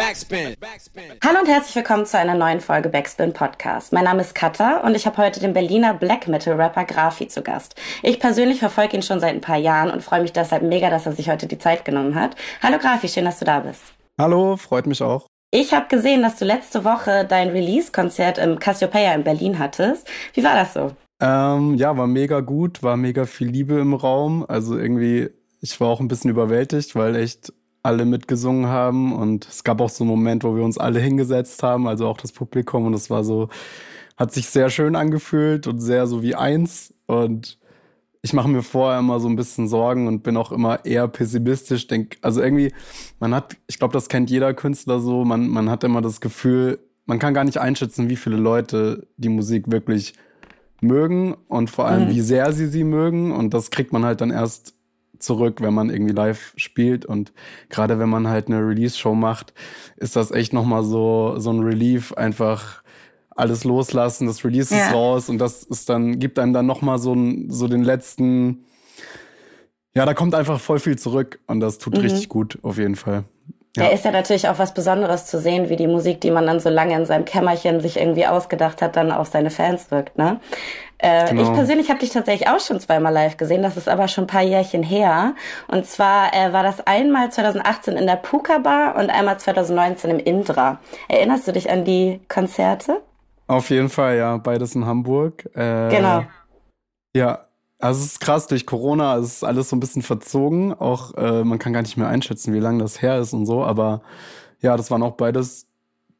Backspin. Hallo und herzlich willkommen zu einer neuen Folge Backspin Podcast. Mein Name ist Katha und ich habe heute den Berliner Black Metal Rapper Grafi zu Gast. Ich persönlich verfolge ihn schon seit ein paar Jahren und freue mich deshalb mega, dass er sich heute die Zeit genommen hat. Hallo Grafi, schön, dass du da bist. Hallo, freut mich auch. Ich habe gesehen, dass du letzte Woche dein Release-Konzert im Cassiopeia in Berlin hattest. Wie war das so? Ähm, ja, war mega gut, war mega viel Liebe im Raum. Also irgendwie, ich war auch ein bisschen überwältigt, weil echt alle mitgesungen haben und es gab auch so einen Moment, wo wir uns alle hingesetzt haben, also auch das Publikum und es war so, hat sich sehr schön angefühlt und sehr so wie eins und ich mache mir vorher immer so ein bisschen Sorgen und bin auch immer eher pessimistisch. Denk, also irgendwie, man hat, ich glaube, das kennt jeder Künstler so, man, man hat immer das Gefühl, man kann gar nicht einschätzen, wie viele Leute die Musik wirklich mögen und vor allem, mhm. wie sehr sie sie mögen. Und das kriegt man halt dann erst zurück, wenn man irgendwie live spielt. Und gerade wenn man halt eine Release-Show macht, ist das echt nochmal so, so ein Relief, einfach alles loslassen, das Release ja. ist raus und das ist dann, gibt einem dann nochmal so, so den letzten, ja, da kommt einfach voll viel zurück und das tut mhm. richtig gut, auf jeden Fall. Ja. Da ist ja natürlich auch was Besonderes zu sehen, wie die Musik, die man dann so lange in seinem Kämmerchen sich irgendwie ausgedacht hat, dann auf seine Fans wirkt. Ne? Äh, genau. Ich persönlich habe dich tatsächlich auch schon zweimal live gesehen, das ist aber schon ein paar Jährchen her. Und zwar äh, war das einmal 2018 in der Puka Bar und einmal 2019 im Indra. Erinnerst du dich an die Konzerte? Auf jeden Fall, ja. Beides in Hamburg. Äh, genau. Ja, also es ist krass, durch Corona ist alles so ein bisschen verzogen. Auch äh, man kann gar nicht mehr einschätzen, wie lange das her ist und so. Aber ja, das waren auch beides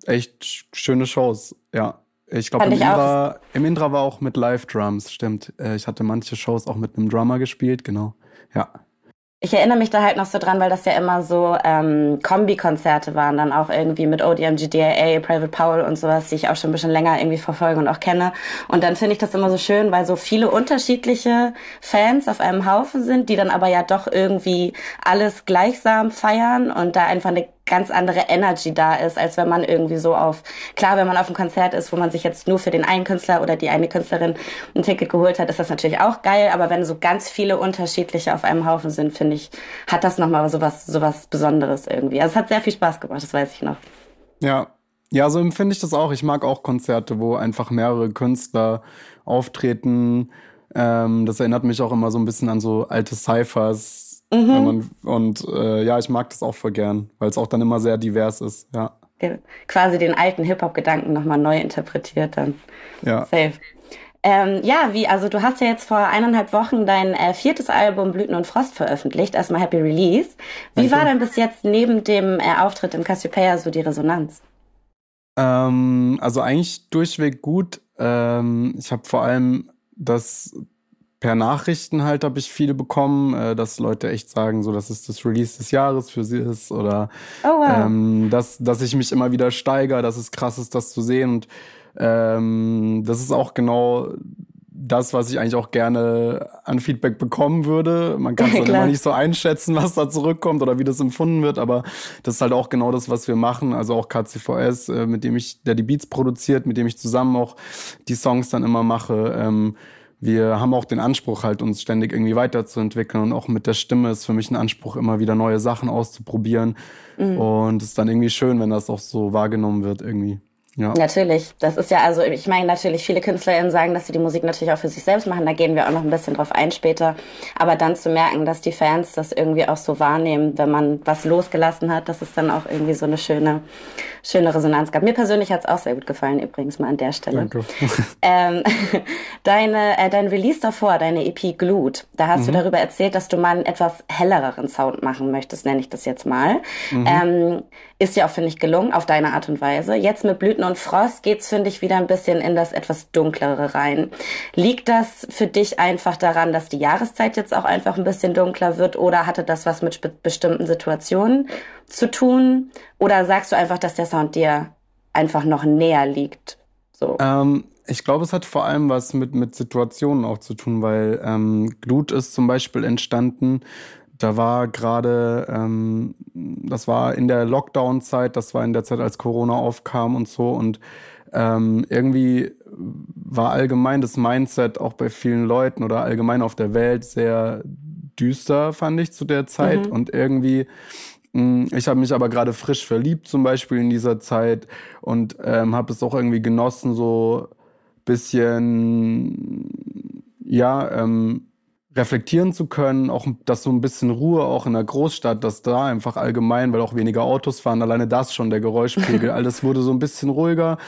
echt schöne Shows. Ja. Ich glaube, im, Indra, im Indra war auch mit Live-Drums, stimmt. Äh, ich hatte manche Shows auch mit einem Drummer gespielt, genau. Ja. Ich erinnere mich da halt noch so dran, weil das ja immer so ähm, Kombi-Konzerte waren, dann auch irgendwie mit ODMG, DAA, Private Paul und sowas, die ich auch schon ein bisschen länger irgendwie verfolge und auch kenne. Und dann finde ich das immer so schön, weil so viele unterschiedliche Fans auf einem Haufen sind, die dann aber ja doch irgendwie alles gleichsam feiern und da einfach eine ganz andere Energy da ist, als wenn man irgendwie so auf, klar, wenn man auf einem Konzert ist, wo man sich jetzt nur für den einen Künstler oder die eine Künstlerin ein Ticket geholt hat, ist das natürlich auch geil, aber wenn so ganz viele unterschiedliche auf einem Haufen sind, finde ich, hat das nochmal so was, so was Besonderes irgendwie. Also es hat sehr viel Spaß gemacht, das weiß ich noch. Ja, ja, so empfinde ich das auch. Ich mag auch Konzerte, wo einfach mehrere Künstler auftreten. Ähm, das erinnert mich auch immer so ein bisschen an so alte Cyphers, Mhm. Man, und äh, ja, ich mag das auch voll gern, weil es auch dann immer sehr divers ist, ja. Quasi den alten Hip-Hop-Gedanken nochmal neu interpretiert dann. Ja. Safe. Ähm, ja, wie, also du hast ja jetzt vor eineinhalb Wochen dein äh, viertes Album Blüten und Frost veröffentlicht, erstmal Happy Release. Wie Danke. war denn bis jetzt neben dem äh, Auftritt im Cassiopeia so die Resonanz? Ähm, also eigentlich durchweg gut. Ähm, ich habe vor allem das per Nachrichten halt habe ich viele bekommen, äh, dass Leute echt sagen, so dass es das Release des Jahres für sie ist oder oh, wow. ähm, dass, dass ich mich immer wieder steigere, dass es krass ist, das zu sehen. Und ähm, das ist auch genau das, was ich eigentlich auch gerne an Feedback bekommen würde. Man kann es dann immer nicht so einschätzen, was da zurückkommt oder wie das empfunden wird, aber das ist halt auch genau das, was wir machen. Also auch KCVS, äh, mit dem ich, der die Beats produziert, mit dem ich zusammen auch die Songs dann immer mache. Ähm, wir haben auch den Anspruch, halt uns ständig irgendwie weiterzuentwickeln und auch mit der Stimme ist für mich ein Anspruch, immer wieder neue Sachen auszuprobieren. Mhm. Und es ist dann irgendwie schön, wenn das auch so wahrgenommen wird irgendwie. Ja. Natürlich. Das ist ja also, ich meine natürlich, viele KünstlerInnen sagen, dass sie die Musik natürlich auch für sich selbst machen. Da gehen wir auch noch ein bisschen drauf ein später. Aber dann zu merken, dass die Fans das irgendwie auch so wahrnehmen, wenn man was losgelassen hat, dass es dann auch irgendwie so eine schöne, schöne Resonanz gab. Mir persönlich hat es auch sehr gut gefallen, übrigens mal an der Stelle. Danke. ähm, deine, äh, dein Release davor, deine EP Glut, da hast mhm. du darüber erzählt, dass du mal einen etwas hellereren Sound machen möchtest, nenne ich das jetzt mal. Mhm. Ähm, ist ja auch, finde ich, gelungen, auf deine Art und Weise. Jetzt mit Blüten und Frost geht's, finde ich, wieder ein bisschen in das etwas dunklere rein. Liegt das für dich einfach daran, dass die Jahreszeit jetzt auch einfach ein bisschen dunkler wird oder hatte das was mit bestimmten Situationen zu tun? Oder sagst du einfach, dass der Sound dir einfach noch näher liegt? So. Ähm, ich glaube, es hat vor allem was mit, mit Situationen auch zu tun, weil ähm, Glut ist zum Beispiel entstanden da war gerade, ähm, das war in der Lockdown-Zeit, das war in der Zeit, als Corona aufkam und so. Und ähm, irgendwie war allgemein das Mindset auch bei vielen Leuten oder allgemein auf der Welt sehr düster, fand ich zu der Zeit. Mhm. Und irgendwie Mm, ich habe mich aber gerade frisch verliebt, zum Beispiel in dieser Zeit und ähm, habe es auch irgendwie genossen, so bisschen ja ähm, reflektieren zu können, auch dass so ein bisschen Ruhe auch in der Großstadt, dass da einfach allgemein, weil auch weniger Autos fahren, alleine das schon, der Geräuschpegel, alles wurde so ein bisschen ruhiger.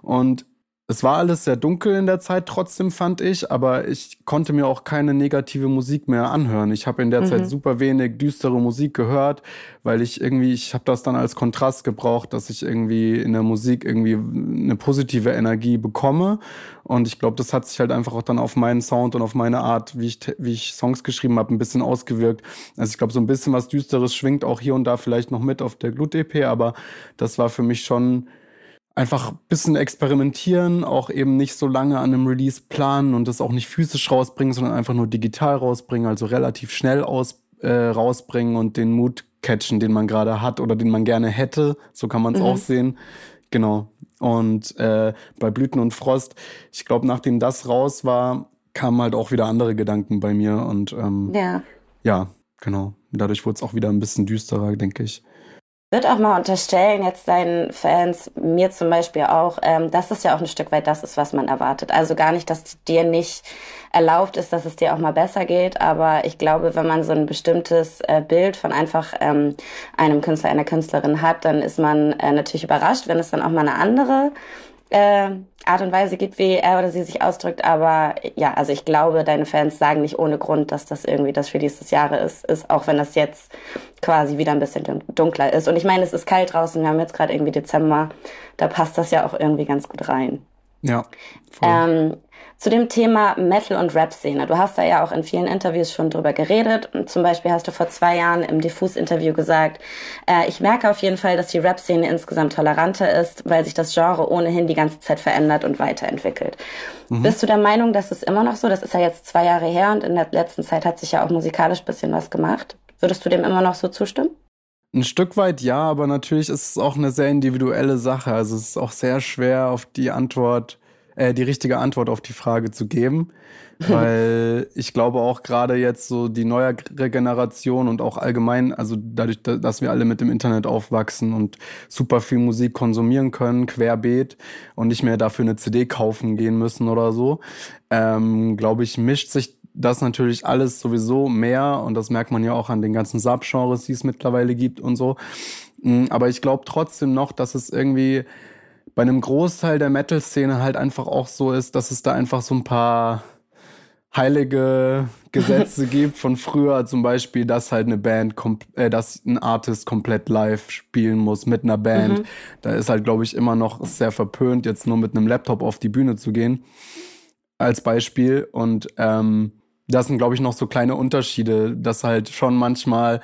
Und es war alles sehr dunkel in der Zeit trotzdem, fand ich, aber ich konnte mir auch keine negative Musik mehr anhören. Ich habe in der mhm. Zeit super wenig düstere Musik gehört, weil ich irgendwie, ich habe das dann als Kontrast gebraucht, dass ich irgendwie in der Musik irgendwie eine positive Energie bekomme. Und ich glaube, das hat sich halt einfach auch dann auf meinen Sound und auf meine Art, wie ich, wie ich Songs geschrieben habe, ein bisschen ausgewirkt. Also ich glaube, so ein bisschen was Düsteres schwingt auch hier und da vielleicht noch mit auf der Glut-EP, aber das war für mich schon einfach bisschen experimentieren, auch eben nicht so lange an einem Release planen und das auch nicht physisch rausbringen, sondern einfach nur digital rausbringen, also relativ schnell aus, äh, rausbringen und den Mut catchen, den man gerade hat oder den man gerne hätte. So kann man es mhm. auch sehen. Genau. Und äh, bei Blüten und Frost, ich glaube, nachdem das raus war, kamen halt auch wieder andere Gedanken bei mir und ähm, ja. ja, genau. Dadurch wurde es auch wieder ein bisschen düsterer, denke ich würde auch mal unterstellen, jetzt deinen Fans, mir zum Beispiel auch, ähm, dass es ja auch ein Stück weit das ist, was man erwartet. Also gar nicht, dass dir nicht erlaubt ist, dass es dir auch mal besser geht, aber ich glaube, wenn man so ein bestimmtes äh, Bild von einfach ähm, einem Künstler, einer Künstlerin hat, dann ist man äh, natürlich überrascht, wenn es dann auch mal eine andere äh, Art und Weise gibt, wie er oder sie sich ausdrückt. Aber ja, also ich glaube, deine Fans sagen nicht ohne Grund, dass das irgendwie das Release des Jahres ist, ist, auch wenn das jetzt quasi wieder ein bisschen dunkler ist. Und ich meine, es ist kalt draußen, wir haben jetzt gerade irgendwie Dezember, da passt das ja auch irgendwie ganz gut rein. Ja. Ähm, zu dem Thema Metal- und Rap-Szene. Du hast da ja auch in vielen Interviews schon drüber geredet. Zum Beispiel hast du vor zwei Jahren im Diffus-Interview gesagt, äh, ich merke auf jeden Fall, dass die Rap-Szene insgesamt toleranter ist, weil sich das Genre ohnehin die ganze Zeit verändert und weiterentwickelt. Mhm. Bist du der Meinung, dass es immer noch so? Das ist ja jetzt zwei Jahre her und in der letzten Zeit hat sich ja auch musikalisch bisschen was gemacht. Würdest du dem immer noch so zustimmen? Ein Stück weit ja, aber natürlich ist es auch eine sehr individuelle Sache. Also es ist auch sehr schwer auf die Antwort äh, die richtige Antwort auf die Frage zu geben. Weil ich glaube auch gerade jetzt so die neuere Generation und auch allgemein, also dadurch, dass wir alle mit dem Internet aufwachsen und super viel Musik konsumieren können, querbeet und nicht mehr dafür eine CD kaufen gehen müssen oder so, ähm, glaube ich, mischt sich das natürlich alles sowieso mehr und das merkt man ja auch an den ganzen Subgenres, die es mittlerweile gibt und so. Mm, aber ich glaube trotzdem noch, dass es irgendwie bei einem Großteil der Metal-Szene halt einfach auch so ist, dass es da einfach so ein paar heilige Gesetze gibt von früher, zum Beispiel, dass halt eine Band, äh, dass ein Artist komplett live spielen muss mit einer Band. Mhm. Da ist halt, glaube ich, immer noch sehr verpönt, jetzt nur mit einem Laptop auf die Bühne zu gehen, als Beispiel. Und ähm, das sind, glaube ich, noch so kleine Unterschiede, dass halt schon manchmal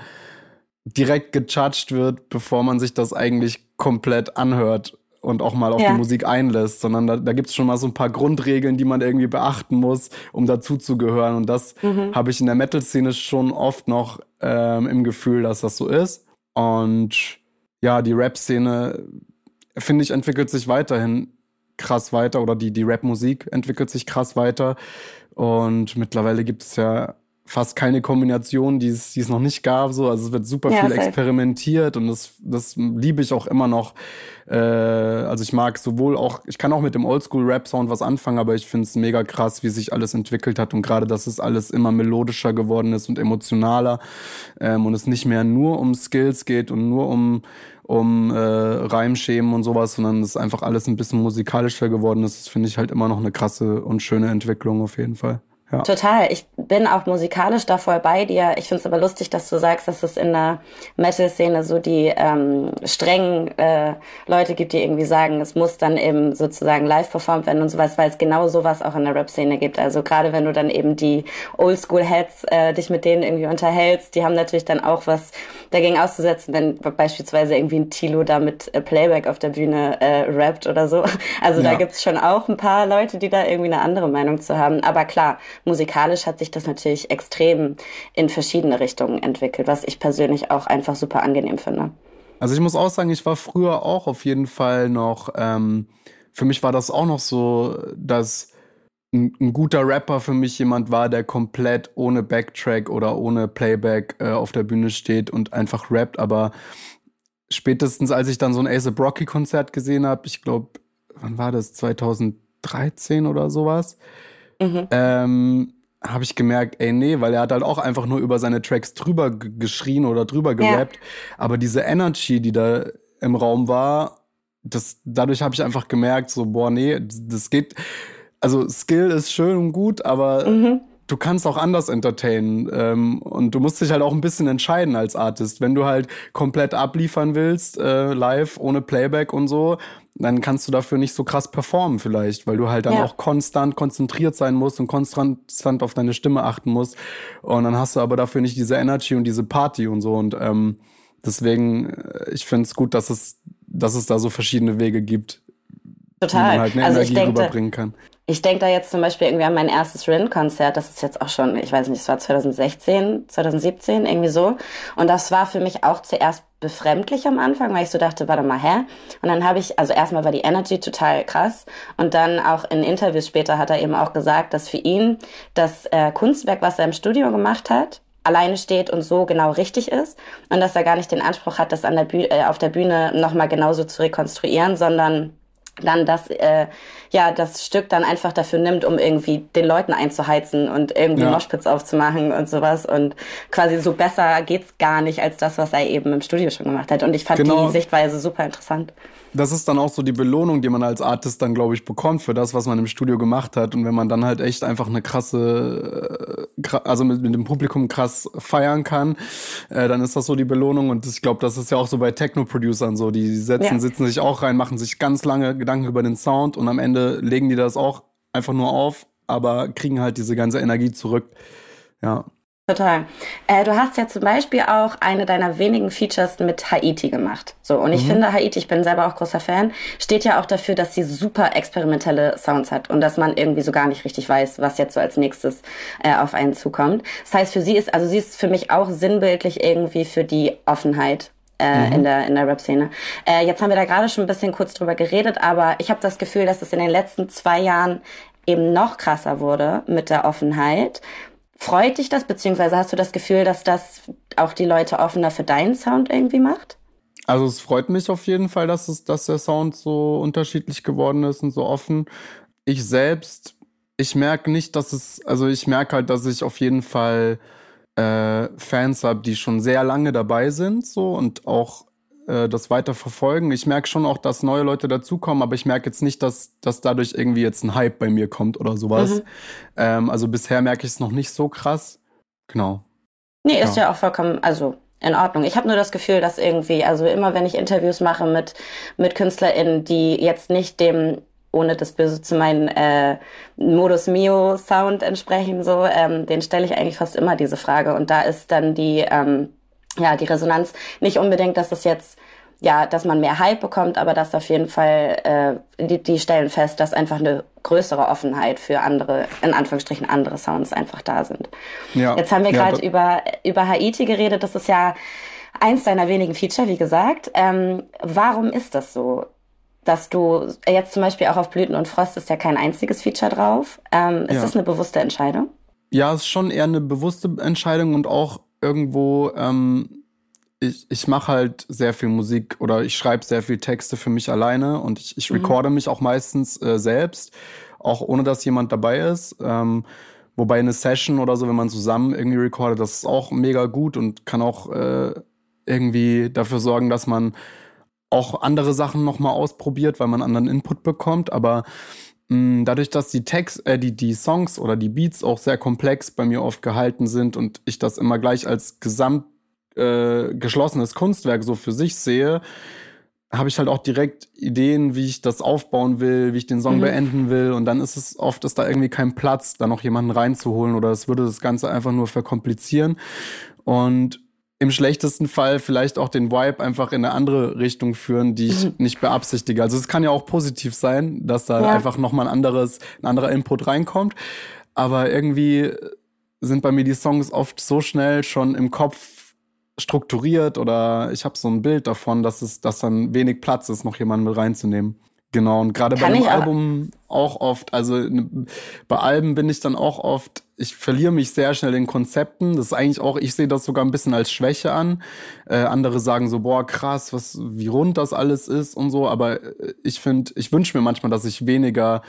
direkt gejudged wird, bevor man sich das eigentlich komplett anhört und auch mal auf ja. die Musik einlässt, sondern da, da gibt es schon mal so ein paar Grundregeln, die man irgendwie beachten muss, um dazu zu gehören. Und das mhm. habe ich in der Metal-Szene schon oft noch ähm, im Gefühl, dass das so ist. Und ja, die Rap-Szene, finde ich, entwickelt sich weiterhin krass weiter oder die, die Rap-Musik entwickelt sich krass weiter. Und mittlerweile gibt es ja fast keine Kombination, die es, die es noch nicht gab. So. Also es wird super ja, viel experimentiert und das, das liebe ich auch immer noch. Äh, also ich mag sowohl auch, ich kann auch mit dem Oldschool-Rap-Sound was anfangen, aber ich finde es mega krass, wie sich alles entwickelt hat und gerade, dass es alles immer melodischer geworden ist und emotionaler ähm, und es nicht mehr nur um Skills geht und nur um um äh, Reimschemen und sowas, sondern es einfach alles ein bisschen musikalischer geworden ist. Das finde ich halt immer noch eine krasse und schöne Entwicklung auf jeden Fall. Ja. Total. Ich bin auch musikalisch da voll bei dir. Ich finde es aber lustig, dass du sagst, dass es in der Metal-Szene so die ähm, strengen äh, Leute gibt, die irgendwie sagen, es muss dann eben sozusagen live performt werden und sowas, weil es genau sowas auch in der Rap-Szene gibt. Also gerade wenn du dann eben die Oldschool-Heads äh, dich mit denen irgendwie unterhältst, die haben natürlich dann auch was dagegen auszusetzen, wenn beispielsweise irgendwie ein Tilo da mit äh, Playback auf der Bühne äh, rappt oder so. Also ja. da gibt's schon auch ein paar Leute, die da irgendwie eine andere Meinung zu haben. Aber klar, musikalisch hat sich das natürlich extrem in verschiedene Richtungen entwickelt, was ich persönlich auch einfach super angenehm finde. Also ich muss auch sagen, ich war früher auch auf jeden Fall noch, ähm, für mich war das auch noch so, dass ein, ein, guter Rapper für mich jemand war, der komplett ohne Backtrack oder ohne Playback äh, auf der Bühne steht und einfach rappt. Aber spätestens, als ich dann so ein Ace Brocky Konzert gesehen habe, ich glaube, wann war das? 2013 oder sowas, mhm. ähm, habe ich gemerkt, ey, nee, weil er hat halt auch einfach nur über seine Tracks drüber geschrien oder drüber gerappt. Ja. Aber diese Energy, die da im Raum war, das, dadurch habe ich einfach gemerkt, so, boah, nee, das geht also Skill ist schön und gut, aber mhm. Du kannst auch anders entertainen. Ähm, und du musst dich halt auch ein bisschen entscheiden als Artist. Wenn du halt komplett abliefern willst, äh, live, ohne Playback und so, dann kannst du dafür nicht so krass performen vielleicht, weil du halt dann ja. auch konstant konzentriert sein musst und konstant auf deine Stimme achten musst. Und dann hast du aber dafür nicht diese Energy und diese Party und so. Und ähm, deswegen, äh, ich finde es gut, dass es, dass es da so verschiedene Wege gibt. Total. Wie man halt eine also Energie denke, rüberbringen kann. Ich denke da jetzt zum Beispiel irgendwie an mein erstes Rin-Konzert, das ist jetzt auch schon, ich weiß nicht, es war 2016, 2017, irgendwie so. Und das war für mich auch zuerst befremdlich am Anfang, weil ich so dachte, warte mal, hä? Und dann habe ich, also erstmal war die Energy total krass und dann auch in Interviews später hat er eben auch gesagt, dass für ihn das äh, Kunstwerk, was er im Studio gemacht hat, alleine steht und so genau richtig ist und dass er gar nicht den Anspruch hat, das an der Bühne, äh, auf der Bühne nochmal genauso zu rekonstruieren, sondern dann das, äh, ja, das Stück dann einfach dafür nimmt, um irgendwie den Leuten einzuheizen und irgendwie ja. Moshpits aufzumachen und sowas. Und quasi so besser geht's gar nicht als das, was er eben im Studio schon gemacht hat. Und ich fand genau. die Sichtweise super interessant das ist dann auch so die Belohnung, die man als Artist dann, glaube ich, bekommt für das, was man im Studio gemacht hat. Und wenn man dann halt echt einfach eine krasse, äh, also mit, mit dem Publikum krass feiern kann, äh, dann ist das so die Belohnung. Und ich glaube, das ist ja auch so bei Techno-Producern so. Die setzen, ja. sitzen sich auch rein, machen sich ganz lange Gedanken über den Sound und am Ende legen die das auch einfach nur auf, aber kriegen halt diese ganze Energie zurück. Ja. Total. Äh, du hast ja zum Beispiel auch eine deiner wenigen Features mit Haiti gemacht. So, und ich mhm. finde Haiti, ich bin selber auch großer Fan, steht ja auch dafür, dass sie super experimentelle Sounds hat und dass man irgendwie so gar nicht richtig weiß, was jetzt so als nächstes äh, auf einen zukommt. Das heißt, für sie ist, also sie ist für mich auch sinnbildlich irgendwie für die Offenheit äh, mhm. in der in der Rap-Szene. Äh, jetzt haben wir da gerade schon ein bisschen kurz drüber geredet, aber ich habe das Gefühl, dass es in den letzten zwei Jahren eben noch krasser wurde mit der Offenheit Freut dich das, beziehungsweise hast du das Gefühl, dass das auch die Leute offener für deinen Sound irgendwie macht? Also es freut mich auf jeden Fall, dass, es, dass der Sound so unterschiedlich geworden ist und so offen. Ich selbst, ich merke nicht, dass es, also ich merke halt, dass ich auf jeden Fall äh, Fans habe, die schon sehr lange dabei sind so und auch äh, das weiter verfolgen. Ich merke schon auch, dass neue Leute dazukommen, aber ich merke jetzt nicht, dass, dass dadurch irgendwie jetzt ein Hype bei mir kommt oder sowas. Mhm. Ähm, also bisher merke ich es noch nicht so krass. Genau. Nee, ist ja, ja auch vollkommen, also in Ordnung. Ich habe nur das Gefühl, dass irgendwie, also immer wenn ich Interviews mache mit, mit KünstlerInnen, die jetzt nicht dem ohne das Böse zu meinen äh, Modus Mio Sound entsprechen, so, ähm, den stelle ich eigentlich fast immer diese Frage. Und da ist dann die, ähm, ja, die Resonanz nicht unbedingt, dass es jetzt ja, dass man mehr Hype bekommt, aber dass auf jeden Fall äh, die, die stellen fest, dass einfach eine größere Offenheit für andere, in Anführungsstrichen andere Sounds einfach da sind. Ja, Jetzt haben wir ja, gerade über, über Haiti geredet, das ist ja eins deiner wenigen Feature, wie gesagt. Ähm, warum ist das so? Dass du jetzt zum Beispiel auch auf Blüten und Frost ist ja kein einziges Feature drauf. Ähm, ist ja. das eine bewusste Entscheidung? Ja, es ist schon eher eine bewusste Entscheidung und auch irgendwo, ähm, ich, ich mache halt sehr viel Musik oder ich schreibe sehr viel Texte für mich alleine und ich, ich mhm. recorde mich auch meistens äh, selbst, auch ohne dass jemand dabei ist. Ähm, wobei eine Session oder so, wenn man zusammen irgendwie recordet, das ist auch mega gut und kann auch äh, irgendwie dafür sorgen, dass man auch andere Sachen nochmal ausprobiert, weil man anderen Input bekommt. Aber dadurch, dass die Text, äh, die, die Songs oder die Beats auch sehr komplex bei mir oft gehalten sind und ich das immer gleich als gesamt äh, geschlossenes Kunstwerk so für sich sehe, habe ich halt auch direkt Ideen, wie ich das aufbauen will, wie ich den Song mhm. beenden will. Und dann ist es oft, ist da irgendwie kein Platz, da noch jemanden reinzuholen oder es würde das Ganze einfach nur verkomplizieren. Und im schlechtesten Fall vielleicht auch den Vibe einfach in eine andere Richtung führen, die ich mhm. nicht beabsichtige. Also es kann ja auch positiv sein, dass da ja. einfach nochmal ein anderes, ein anderer Input reinkommt. Aber irgendwie sind bei mir die Songs oft so schnell schon im Kopf strukturiert oder ich habe so ein Bild davon, dass es, dass dann wenig Platz ist, noch jemanden mit reinzunehmen. Genau, und gerade bei dem Album auch oft, also ne, bei Alben bin ich dann auch oft, ich verliere mich sehr schnell in Konzepten. Das ist eigentlich auch, ich sehe das sogar ein bisschen als Schwäche an. Äh, andere sagen so, boah, krass, was, wie rund das alles ist und so. Aber äh, ich finde, ich wünsche mir manchmal, dass ich weniger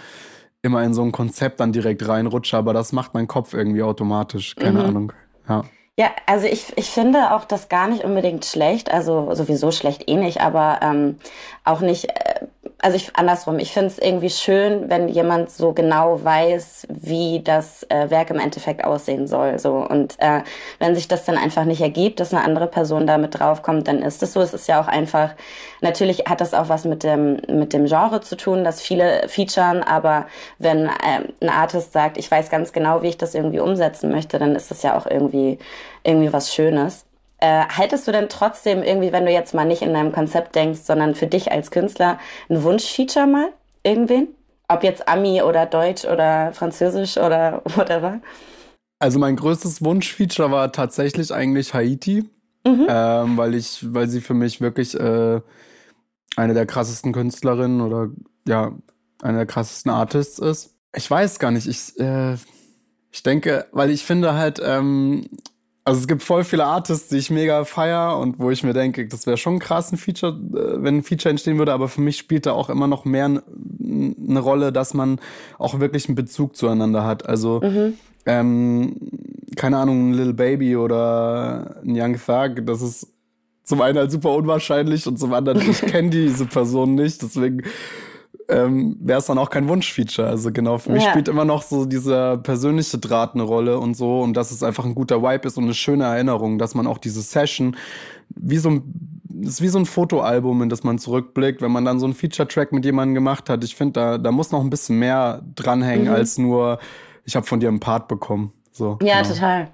immer in so ein Konzept dann direkt reinrutsche, aber das macht mein Kopf irgendwie automatisch. Keine mhm. Ahnung. Ja. Ja, also ich, ich finde auch das gar nicht unbedingt schlecht, also sowieso schlecht eh nicht, aber ähm, auch nicht, äh, also ich andersrum, ich finde es irgendwie schön, wenn jemand so genau weiß, wie das äh, Werk im Endeffekt aussehen soll. So. Und äh, wenn sich das dann einfach nicht ergibt, dass eine andere Person da mit draufkommt, dann ist es so. Es ist ja auch einfach, natürlich hat das auch was mit dem, mit dem Genre zu tun, dass viele featuren, aber wenn äh, ein Artist sagt, ich weiß ganz genau, wie ich das irgendwie umsetzen möchte, dann ist das ja auch irgendwie, irgendwie was Schönes. Äh, haltest du denn trotzdem irgendwie, wenn du jetzt mal nicht in deinem Konzept denkst, sondern für dich als Künstler ein Wunschfeature mal? Irgendwen? Ob jetzt Ami oder Deutsch oder Französisch oder whatever? Also mein größtes Wunschfeature war tatsächlich eigentlich Haiti, mhm. ähm, weil ich, weil sie für mich wirklich äh, eine der krassesten Künstlerinnen oder ja eine der krassesten Artists ist. Ich weiß gar nicht, ich äh, ich denke, weil ich finde halt ähm, also es gibt voll viele Artists, die ich mega feier und wo ich mir denke, das wäre schon krass ein Feature, äh, wenn ein Feature entstehen würde, aber für mich spielt da auch immer noch mehr eine Rolle, dass man auch wirklich einen Bezug zueinander hat. Also mhm. ähm, keine Ahnung, ein Little Baby oder ein Young Thug, das ist zum einen halt super unwahrscheinlich und zum anderen, ich kenne diese Person nicht, deswegen ähm, wäre es dann auch kein Wunschfeature. Also genau, für mich ja. spielt immer noch so dieser persönliche Draht eine Rolle und so und dass es einfach ein guter Vibe ist und eine schöne Erinnerung, dass man auch diese Session wie so ein ist wie so ein Fotoalbum, in das man zurückblickt, wenn man dann so einen Feature-Track mit jemandem gemacht hat. Ich finde, da, da muss noch ein bisschen mehr dranhängen, mhm. als nur, ich habe von dir einen Part bekommen. So, ja, genau. total.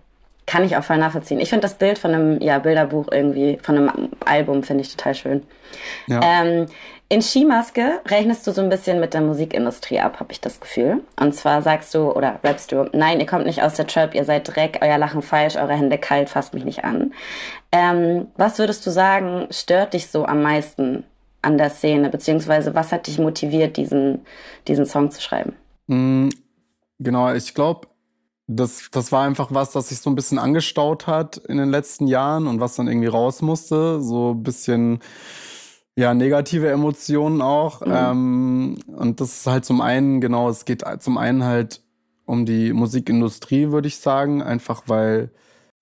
Kann ich auch voll nachvollziehen. Ich finde das Bild von einem ja, Bilderbuch irgendwie, von einem Album, finde ich total schön. Ja. Ähm, in Skimaske rechnest du so ein bisschen mit der Musikindustrie ab, habe ich das Gefühl. Und zwar sagst du oder rappst du, nein, ihr kommt nicht aus der Trap, ihr seid Dreck, euer Lachen falsch, eure Hände kalt, fasst mich nicht an. Ähm, was würdest du sagen, stört dich so am meisten an der Szene, beziehungsweise was hat dich motiviert, diesen, diesen Song zu schreiben? Mm, genau, ich glaube, das, das war einfach was, das sich so ein bisschen angestaut hat in den letzten Jahren und was dann irgendwie raus musste. So ein bisschen ja, negative Emotionen auch. Mhm. Ähm, und das ist halt zum einen, genau, es geht zum einen halt um die Musikindustrie, würde ich sagen. Einfach weil,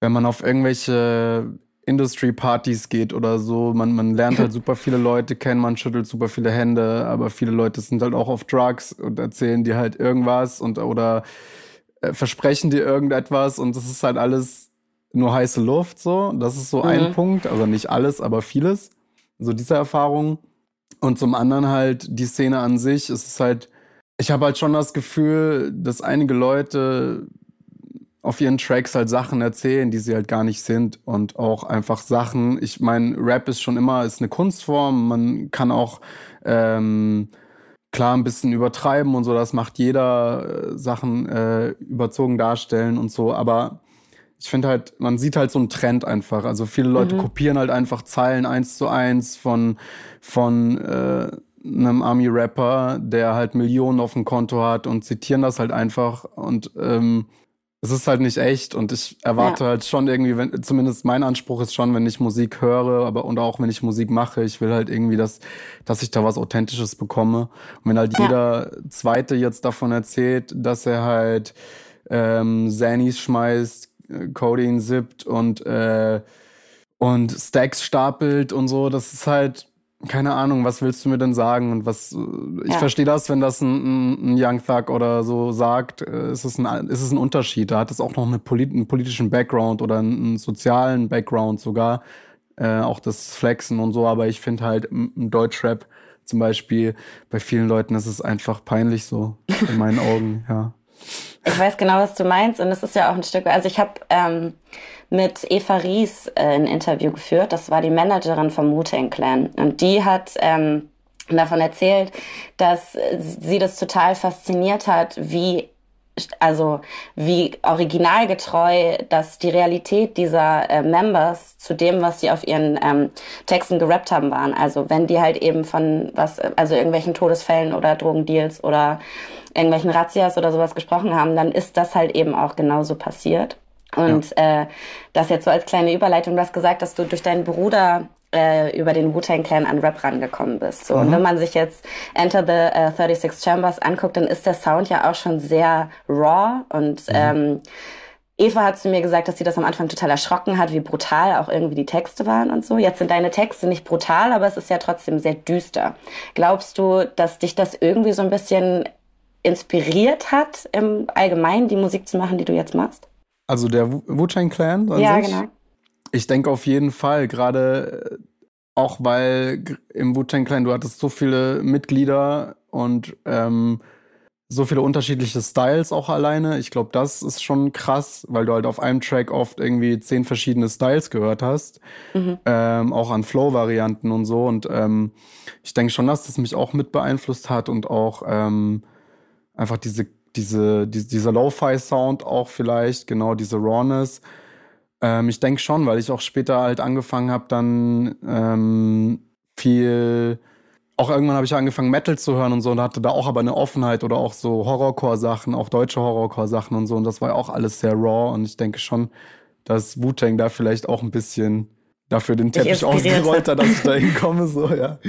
wenn man auf irgendwelche Industry-Partys geht oder so, man, man lernt halt super viele Leute kennen, man schüttelt super viele Hände, aber viele Leute sind halt auch auf Drugs und erzählen dir halt irgendwas und oder äh, versprechen dir irgendetwas und das ist halt alles nur heiße Luft so. Das ist so mhm. ein Punkt, also nicht alles, aber vieles so diese Erfahrung. Und zum anderen halt die Szene an sich. Es ist halt, ich habe halt schon das Gefühl, dass einige Leute auf ihren Tracks halt Sachen erzählen, die sie halt gar nicht sind und auch einfach Sachen. Ich meine, Rap ist schon immer ist eine Kunstform. Man kann auch ähm, klar ein bisschen übertreiben und so. Das macht jeder äh, Sachen äh, überzogen darstellen und so. Aber ich finde halt, man sieht halt so einen Trend einfach. Also viele Leute mhm. kopieren halt einfach Zeilen eins zu eins von, von äh, einem Army-Rapper, der halt Millionen auf dem Konto hat und zitieren das halt einfach und ähm, es ist halt nicht echt und ich erwarte ja. halt schon irgendwie, wenn, zumindest mein Anspruch ist schon, wenn ich Musik höre, aber und auch wenn ich Musik mache, ich will halt irgendwie, dass, dass ich da was Authentisches bekomme. Und wenn halt ja. jeder Zweite jetzt davon erzählt, dass er halt ähm, Zannies schmeißt, Codeine sippt und, äh, und Stacks stapelt und so. Das ist halt, keine Ahnung, was willst du mir denn sagen? Und was, ich ja. verstehe das, wenn das ein, ein, Young Thug oder so sagt, äh, ist es ein, ist es ein Unterschied. Da hat es auch noch eine polit einen politischen Background oder einen, sozialen Background sogar. Äh, auch das Flexen und so, aber ich finde halt im Deutschrap zum Beispiel, bei vielen Leuten ist es einfach peinlich so, in meinen Augen, ja. Ich weiß genau, was du meinst und es ist ja auch ein Stück. Also ich habe ähm, mit Eva Ries äh, ein Interview geführt. Das war die Managerin vom Wu-Tang Clan und die hat ähm, davon erzählt, dass sie das total fasziniert hat, wie also wie originalgetreu, dass die Realität dieser äh, Members zu dem, was sie auf ihren ähm, Texten gerappt haben, waren. Also wenn die halt eben von was, also irgendwelchen Todesfällen oder Drogendeals oder irgendwelchen Razzias oder sowas gesprochen haben, dann ist das halt eben auch genauso passiert. Und ja. äh, das jetzt so als kleine Überleitung, du hast gesagt, dass du durch deinen Bruder äh, über den Wu-Tang Clan an Rap rangekommen bist. So. Mhm. Und wenn man sich jetzt Enter the uh, 36 Chambers anguckt, dann ist der Sound ja auch schon sehr raw und mhm. ähm, Eva hat zu mir gesagt, dass sie das am Anfang total erschrocken hat, wie brutal auch irgendwie die Texte waren und so. Jetzt sind deine Texte nicht brutal, aber es ist ja trotzdem sehr düster. Glaubst du, dass dich das irgendwie so ein bisschen inspiriert hat, im Allgemeinen die Musik zu machen, die du jetzt machst? Also der Wu-Tang Clan an ja, sich? genau. Ich denke auf jeden Fall, gerade äh, auch weil im Wu-Tang Clan du hattest so viele Mitglieder und ähm, so viele unterschiedliche Styles auch alleine. Ich glaube, das ist schon krass, weil du halt auf einem Track oft irgendwie zehn verschiedene Styles gehört hast, mhm. ähm, auch an Flow-Varianten und so. Und ähm, ich denke schon, dass das mich auch mit beeinflusst hat und auch ähm, einfach diese, diese, diese dieser Lo-Fi-Sound auch vielleicht, genau diese Rawness. Ähm, ich denke schon, weil ich auch später halt angefangen habe, dann ähm, viel auch irgendwann habe ich angefangen, Metal zu hören und so und hatte da auch aber eine Offenheit oder auch so Horrorcore-Sachen, auch deutsche Horrorcore-Sachen und so. Und das war ja auch alles sehr raw. Und ich denke schon, dass Wu-Tang da vielleicht auch ein bisschen dafür den Teppich ausgerollt hat, dass ich da hinkomme, so, ja.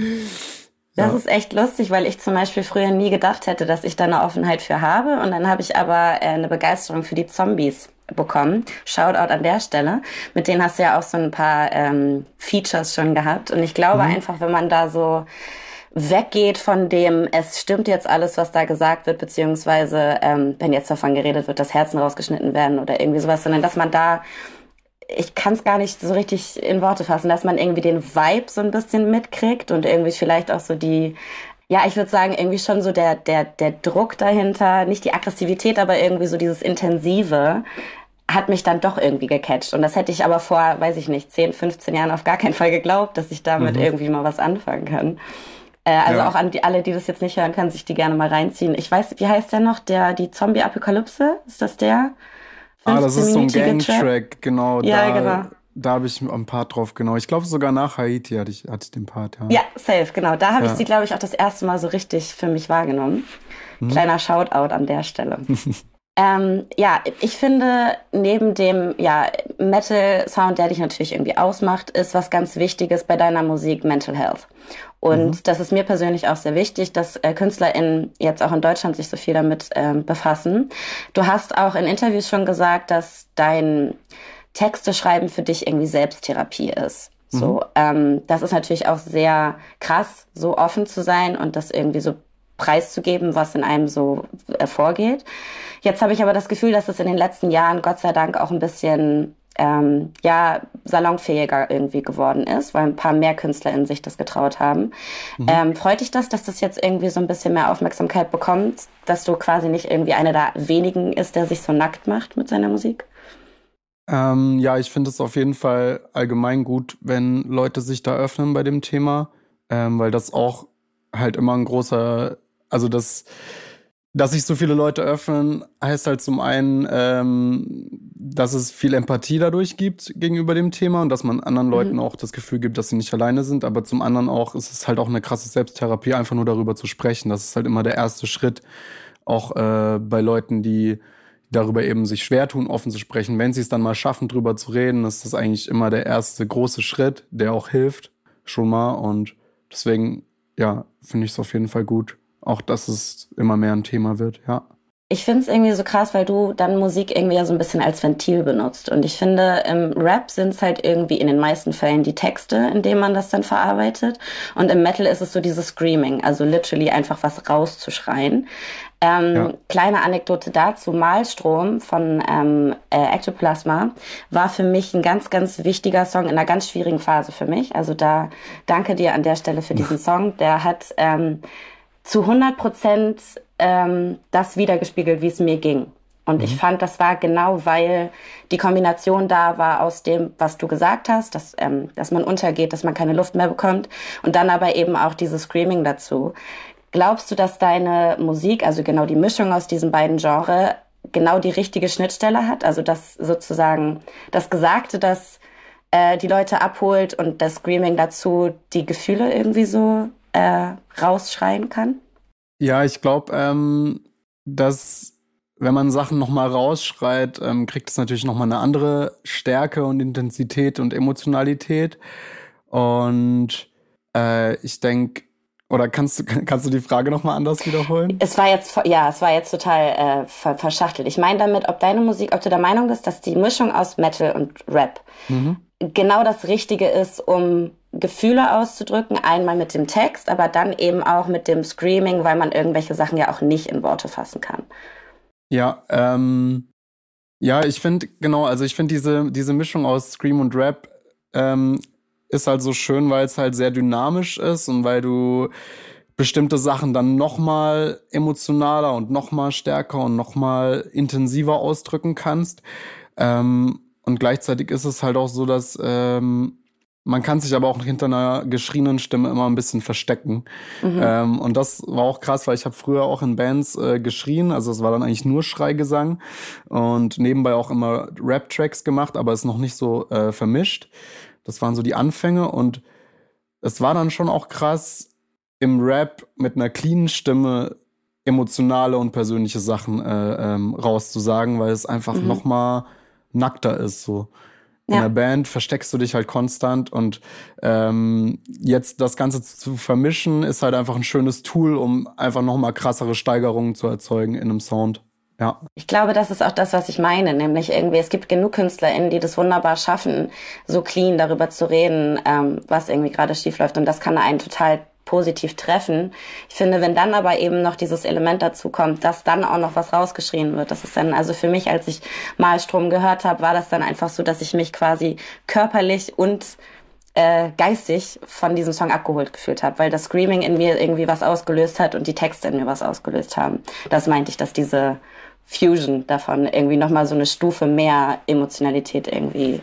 Das ja. ist echt lustig, weil ich zum Beispiel früher nie gedacht hätte, dass ich da eine Offenheit für habe. Und dann habe ich aber äh, eine Begeisterung für die Zombies bekommen. Shoutout an der Stelle. Mit denen hast du ja auch so ein paar ähm, Features schon gehabt. Und ich glaube mhm. einfach, wenn man da so weggeht von dem, es stimmt jetzt alles, was da gesagt wird, beziehungsweise ähm, wenn jetzt davon geredet wird, dass Herzen rausgeschnitten werden oder irgendwie sowas, sondern dass man da, ich kann es gar nicht so richtig in Worte fassen, dass man irgendwie den Vibe so ein bisschen mitkriegt und irgendwie vielleicht auch so die ja, ich würde sagen, irgendwie schon so der, der, der Druck dahinter, nicht die Aggressivität, aber irgendwie so dieses Intensive hat mich dann doch irgendwie gecatcht. Und das hätte ich aber vor, weiß ich nicht, 10, 15 Jahren auf gar keinen Fall geglaubt, dass ich damit mhm. irgendwie mal was anfangen kann. Äh, also ja. auch an die, alle, die das jetzt nicht hören, können sich die gerne mal reinziehen. Ich weiß, wie heißt der noch? Der, die Zombie-Apokalypse? Ist das der? Ah, das ist so ein Gang-Track, genau. Ja, da, genau. Da habe ich ein Part drauf, genau. Ich glaube sogar nach Haiti hatte ich, hatte ich den Part, ja. Ja, safe, genau. Da habe ja. ich sie, glaube ich, auch das erste Mal so richtig für mich wahrgenommen. Hm. Kleiner Shoutout an der Stelle. Ähm, ja, ich finde, neben dem ja, Metal-Sound, der dich natürlich irgendwie ausmacht, ist was ganz Wichtiges bei deiner Musik Mental Health. Und mhm. das ist mir persönlich auch sehr wichtig, dass äh, KünstlerInnen jetzt auch in Deutschland sich so viel damit ähm, befassen. Du hast auch in Interviews schon gesagt, dass dein Texte schreiben für dich irgendwie Selbsttherapie ist. So, mhm. ähm, das ist natürlich auch sehr krass, so offen zu sein und das irgendwie so preiszugeben, was in einem so äh, vorgeht. Jetzt habe ich aber das Gefühl, dass es in den letzten Jahren Gott sei Dank auch ein bisschen ähm, ja salonfähiger irgendwie geworden ist, weil ein paar mehr KünstlerInnen sich das getraut haben. Mhm. Ähm, freut dich das, dass das jetzt irgendwie so ein bisschen mehr Aufmerksamkeit bekommt, dass du quasi nicht irgendwie einer der wenigen ist, der sich so nackt macht mit seiner Musik? Ähm, ja, ich finde es auf jeden Fall allgemein gut, wenn Leute sich da öffnen bei dem Thema, ähm, weil das auch halt immer ein großer, also das dass sich so viele Leute öffnen, heißt halt zum einen, ähm, dass es viel Empathie dadurch gibt gegenüber dem Thema und dass man anderen mhm. Leuten auch das Gefühl gibt, dass sie nicht alleine sind. Aber zum anderen auch ist es halt auch eine krasse Selbsttherapie, einfach nur darüber zu sprechen. Das ist halt immer der erste Schritt, auch äh, bei Leuten, die darüber eben sich schwer tun, offen zu sprechen. Wenn sie es dann mal schaffen, drüber zu reden, ist das eigentlich immer der erste große Schritt, der auch hilft, schon mal. Und deswegen, ja, finde ich es auf jeden Fall gut auch, dass es immer mehr ein Thema wird, ja. Ich finde es irgendwie so krass, weil du dann Musik irgendwie ja so ein bisschen als Ventil benutzt. Und ich finde, im Rap sind es halt irgendwie in den meisten Fällen die Texte, in denen man das dann verarbeitet. Und im Metal ist es so dieses Screaming, also literally einfach was rauszuschreien. Ähm, ja. Kleine Anekdote dazu. Malstrom von ähm, äh, Ectoplasma war für mich ein ganz, ganz wichtiger Song in einer ganz schwierigen Phase für mich. Also da danke dir an der Stelle für diesen Song. Der hat... Ähm, zu 100 Prozent ähm, das wiedergespiegelt, wie es mir ging. Und mhm. ich fand, das war genau, weil die Kombination da war aus dem, was du gesagt hast, dass, ähm, dass man untergeht, dass man keine Luft mehr bekommt und dann aber eben auch dieses Screaming dazu. Glaubst du, dass deine Musik, also genau die Mischung aus diesen beiden Genres, genau die richtige Schnittstelle hat. Also dass sozusagen das Gesagte, das äh, die Leute abholt und das Screaming dazu die Gefühle irgendwie so äh, rausschreien kann? Ja, ich glaube, ähm, dass wenn man Sachen nochmal rausschreit, ähm, kriegt es natürlich nochmal eine andere Stärke und Intensität und Emotionalität. Und äh, ich denke, oder kannst du, kannst du die Frage nochmal anders wiederholen? Es war jetzt, ja, es war jetzt total äh, verschachtelt. Ich meine damit, ob deine Musik, ob du der Meinung bist, dass die Mischung aus Metal und Rap mhm. genau das Richtige ist, um Gefühle auszudrücken. Einmal mit dem Text, aber dann eben auch mit dem Screaming, weil man irgendwelche Sachen ja auch nicht in Worte fassen kann. Ja, ähm, ja, ich finde, genau, also ich finde diese, diese Mischung aus Scream und Rap ähm, ist halt so schön, weil es halt sehr dynamisch ist und weil du bestimmte Sachen dann nochmal emotionaler und nochmal stärker und nochmal intensiver ausdrücken kannst. Ähm, und gleichzeitig ist es halt auch so, dass ähm, man kann sich aber auch hinter einer geschrienen Stimme immer ein bisschen verstecken. Mhm. Ähm, und das war auch krass, weil ich habe früher auch in Bands äh, geschrien. Also es war dann eigentlich nur Schreigesang und nebenbei auch immer Rap-Tracks gemacht, aber es noch nicht so äh, vermischt. Das waren so die Anfänge und es war dann schon auch krass, im Rap mit einer cleanen Stimme emotionale und persönliche Sachen äh, ähm, rauszusagen, weil es einfach mhm. noch mal nackter ist so. In der Band versteckst du dich halt konstant und ähm, jetzt das Ganze zu vermischen ist halt einfach ein schönes Tool, um einfach nochmal krassere Steigerungen zu erzeugen in einem Sound. Ja. Ich glaube, das ist auch das, was ich meine, nämlich irgendwie, es gibt genug KünstlerInnen, die das wunderbar schaffen, so clean darüber zu reden, ähm, was irgendwie gerade schief läuft. Und das kann einen total positiv treffen. Ich finde, wenn dann aber eben noch dieses Element dazu kommt, dass dann auch noch was rausgeschrien wird, das ist dann, also für mich, als ich Malstrom gehört habe, war das dann einfach so, dass ich mich quasi körperlich und äh, geistig von diesem Song abgeholt gefühlt habe, weil das Screaming in mir irgendwie was ausgelöst hat und die Texte in mir was ausgelöst haben. Das meinte ich, dass diese Fusion davon irgendwie nochmal so eine Stufe mehr Emotionalität irgendwie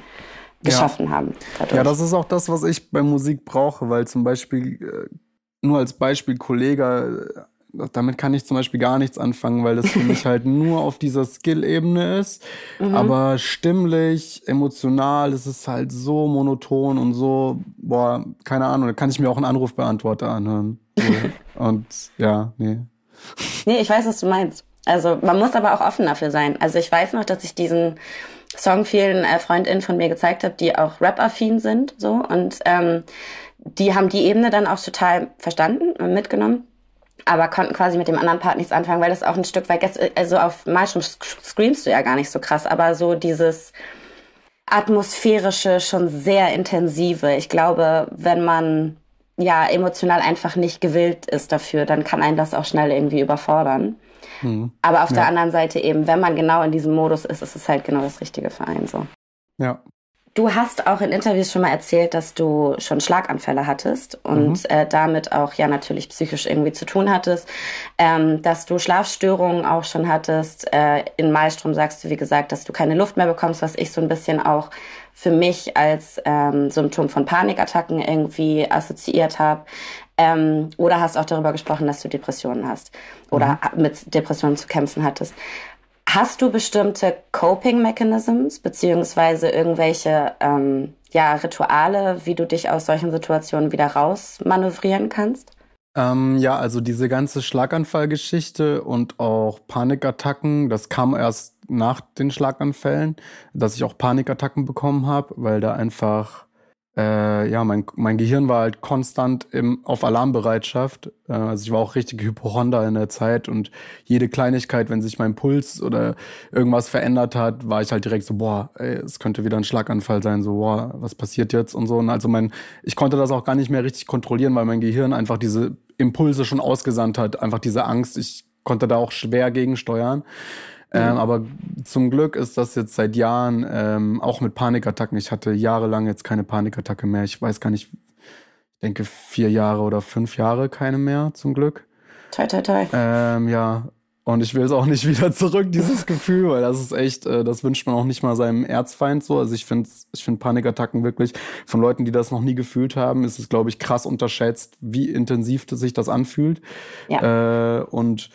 geschaffen ja. haben. Dadurch. Ja, das ist auch das, was ich bei Musik brauche, weil zum Beispiel äh, nur als Beispiel Kollege, äh, damit kann ich zum Beispiel gar nichts anfangen, weil das für mich halt nur auf dieser Skill-Ebene ist. Mhm. Aber stimmlich, emotional, es ist halt so monoton und so, boah, keine Ahnung, da kann ich mir auch einen Anrufbeantworter anhören. Und ja, nee. Nee, ich weiß, was du meinst. Also man muss aber auch offen dafür sein. Also ich weiß noch, dass ich diesen Song vielen äh, FreundInnen von mir gezeigt habe, die auch Rap-affin sind, so und ähm, die haben die Ebene dann auch total verstanden und mitgenommen, aber konnten quasi mit dem anderen Part nichts anfangen, weil das auch ein Stück weit, also auf Malstrom screamst du ja gar nicht so krass, aber so dieses atmosphärische, schon sehr intensive. Ich glaube, wenn man ja emotional einfach nicht gewillt ist dafür, dann kann einen das auch schnell irgendwie überfordern. Mhm. Aber auf ja. der anderen Seite eben, wenn man genau in diesem Modus ist, ist es halt genau das Richtige für einen so. Ja, Du hast auch in Interviews schon mal erzählt, dass du schon Schlaganfälle hattest und mhm. äh, damit auch ja natürlich psychisch irgendwie zu tun hattest, ähm, dass du Schlafstörungen auch schon hattest. Äh, in Maelstrom sagst du, wie gesagt, dass du keine Luft mehr bekommst, was ich so ein bisschen auch für mich als ähm, Symptom von Panikattacken irgendwie assoziiert habe. Ähm, oder hast auch darüber gesprochen, dass du Depressionen hast oder mhm. mit Depressionen zu kämpfen hattest. Hast du bestimmte Coping Mechanisms beziehungsweise irgendwelche ähm, ja, Rituale, wie du dich aus solchen Situationen wieder rausmanövrieren kannst? Ähm, ja, also diese ganze Schlaganfallgeschichte und auch Panikattacken, das kam erst nach den Schlaganfällen, dass ich auch Panikattacken bekommen habe, weil da einfach äh, ja, mein, mein Gehirn war halt konstant im, auf Alarmbereitschaft. Äh, also ich war auch richtig Hypochonder in der Zeit und jede Kleinigkeit, wenn sich mein Puls oder irgendwas verändert hat, war ich halt direkt so, boah, ey, es könnte wieder ein Schlaganfall sein, so, boah, was passiert jetzt und so. Und also mein, ich konnte das auch gar nicht mehr richtig kontrollieren, weil mein Gehirn einfach diese Impulse schon ausgesandt hat, einfach diese Angst. Ich konnte da auch schwer gegensteuern. Ähm, aber zum Glück ist das jetzt seit Jahren ähm, auch mit Panikattacken. Ich hatte jahrelang jetzt keine Panikattacke mehr. Ich weiß gar nicht, ich denke vier Jahre oder fünf Jahre keine mehr, zum Glück. Toi, toi, toi. Ähm, ja, und ich will es auch nicht wieder zurück, dieses Gefühl, weil das ist echt, äh, das wünscht man auch nicht mal seinem Erzfeind so. Also ich finde ich find Panikattacken wirklich, von Leuten, die das noch nie gefühlt haben, ist es, glaube ich, krass unterschätzt, wie intensiv sich das anfühlt. Ja. Äh, und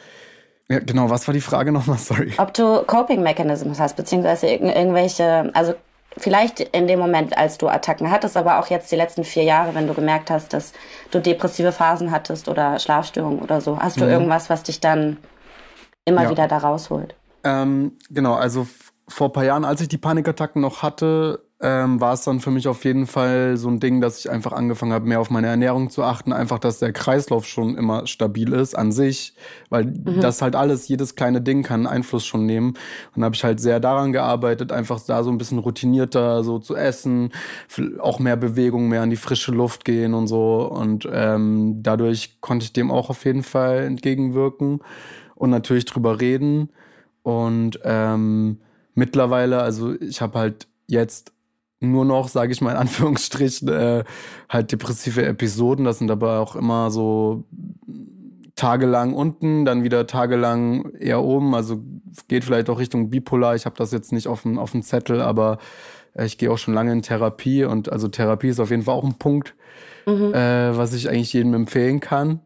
Ja, genau, was war die Frage nochmal? Sorry. Ob du Coping Mechanisms hast, beziehungsweise irgendwelche, also vielleicht in dem Moment, als du Attacken hattest, aber auch jetzt die letzten vier Jahre, wenn du gemerkt hast, dass du depressive Phasen hattest oder Schlafstörungen oder so. Hast du mhm. irgendwas, was dich dann immer ja. wieder da rausholt? Ähm, genau, also vor ein paar Jahren, als ich die Panikattacken noch hatte, ähm, war es dann für mich auf jeden Fall so ein Ding, dass ich einfach angefangen habe, mehr auf meine Ernährung zu achten. Einfach, dass der Kreislauf schon immer stabil ist an sich, weil mhm. das halt alles, jedes kleine Ding kann Einfluss schon nehmen. Und habe ich halt sehr daran gearbeitet, einfach da so ein bisschen routinierter so zu essen, auch mehr Bewegung, mehr an die frische Luft gehen und so. Und ähm, dadurch konnte ich dem auch auf jeden Fall entgegenwirken und natürlich drüber reden. Und ähm, mittlerweile, also ich habe halt jetzt nur noch, sage ich mal in Anführungsstrichen, äh, halt depressive Episoden. Das sind aber auch immer so tagelang unten, dann wieder tagelang eher oben. Also geht vielleicht auch Richtung bipolar. Ich habe das jetzt nicht auf dem, auf dem Zettel, aber äh, ich gehe auch schon lange in Therapie und also Therapie ist auf jeden Fall auch ein Punkt, mhm. äh, was ich eigentlich jedem empfehlen kann.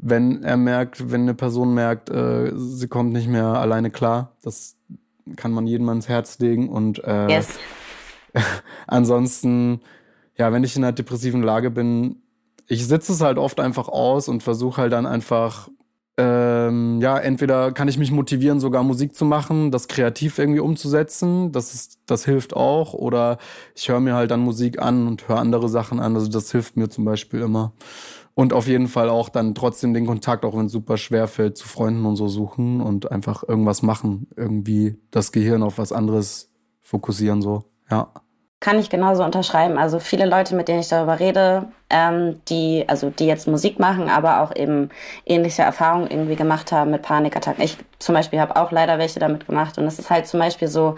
Wenn er merkt, wenn eine Person merkt, äh, sie kommt nicht mehr alleine klar, das kann man jedem ans Herz legen und äh, yes Ansonsten, ja, wenn ich in einer depressiven Lage bin, ich sitze es halt oft einfach aus und versuche halt dann einfach, ähm, ja, entweder kann ich mich motivieren, sogar Musik zu machen, das kreativ irgendwie umzusetzen, das ist, das hilft auch, oder ich höre mir halt dann Musik an und höre andere Sachen an, also das hilft mir zum Beispiel immer. Und auf jeden Fall auch dann trotzdem den Kontakt, auch wenn es super schwer fällt, zu Freunden und so suchen und einfach irgendwas machen, irgendwie das Gehirn auf was anderes fokussieren, so, ja. Kann ich genauso unterschreiben. Also viele Leute, mit denen ich darüber rede, ähm, die, also die jetzt Musik machen, aber auch eben ähnliche Erfahrungen irgendwie gemacht haben mit Panikattacken. Ich zum Beispiel habe auch leider welche damit gemacht und es ist halt zum Beispiel so,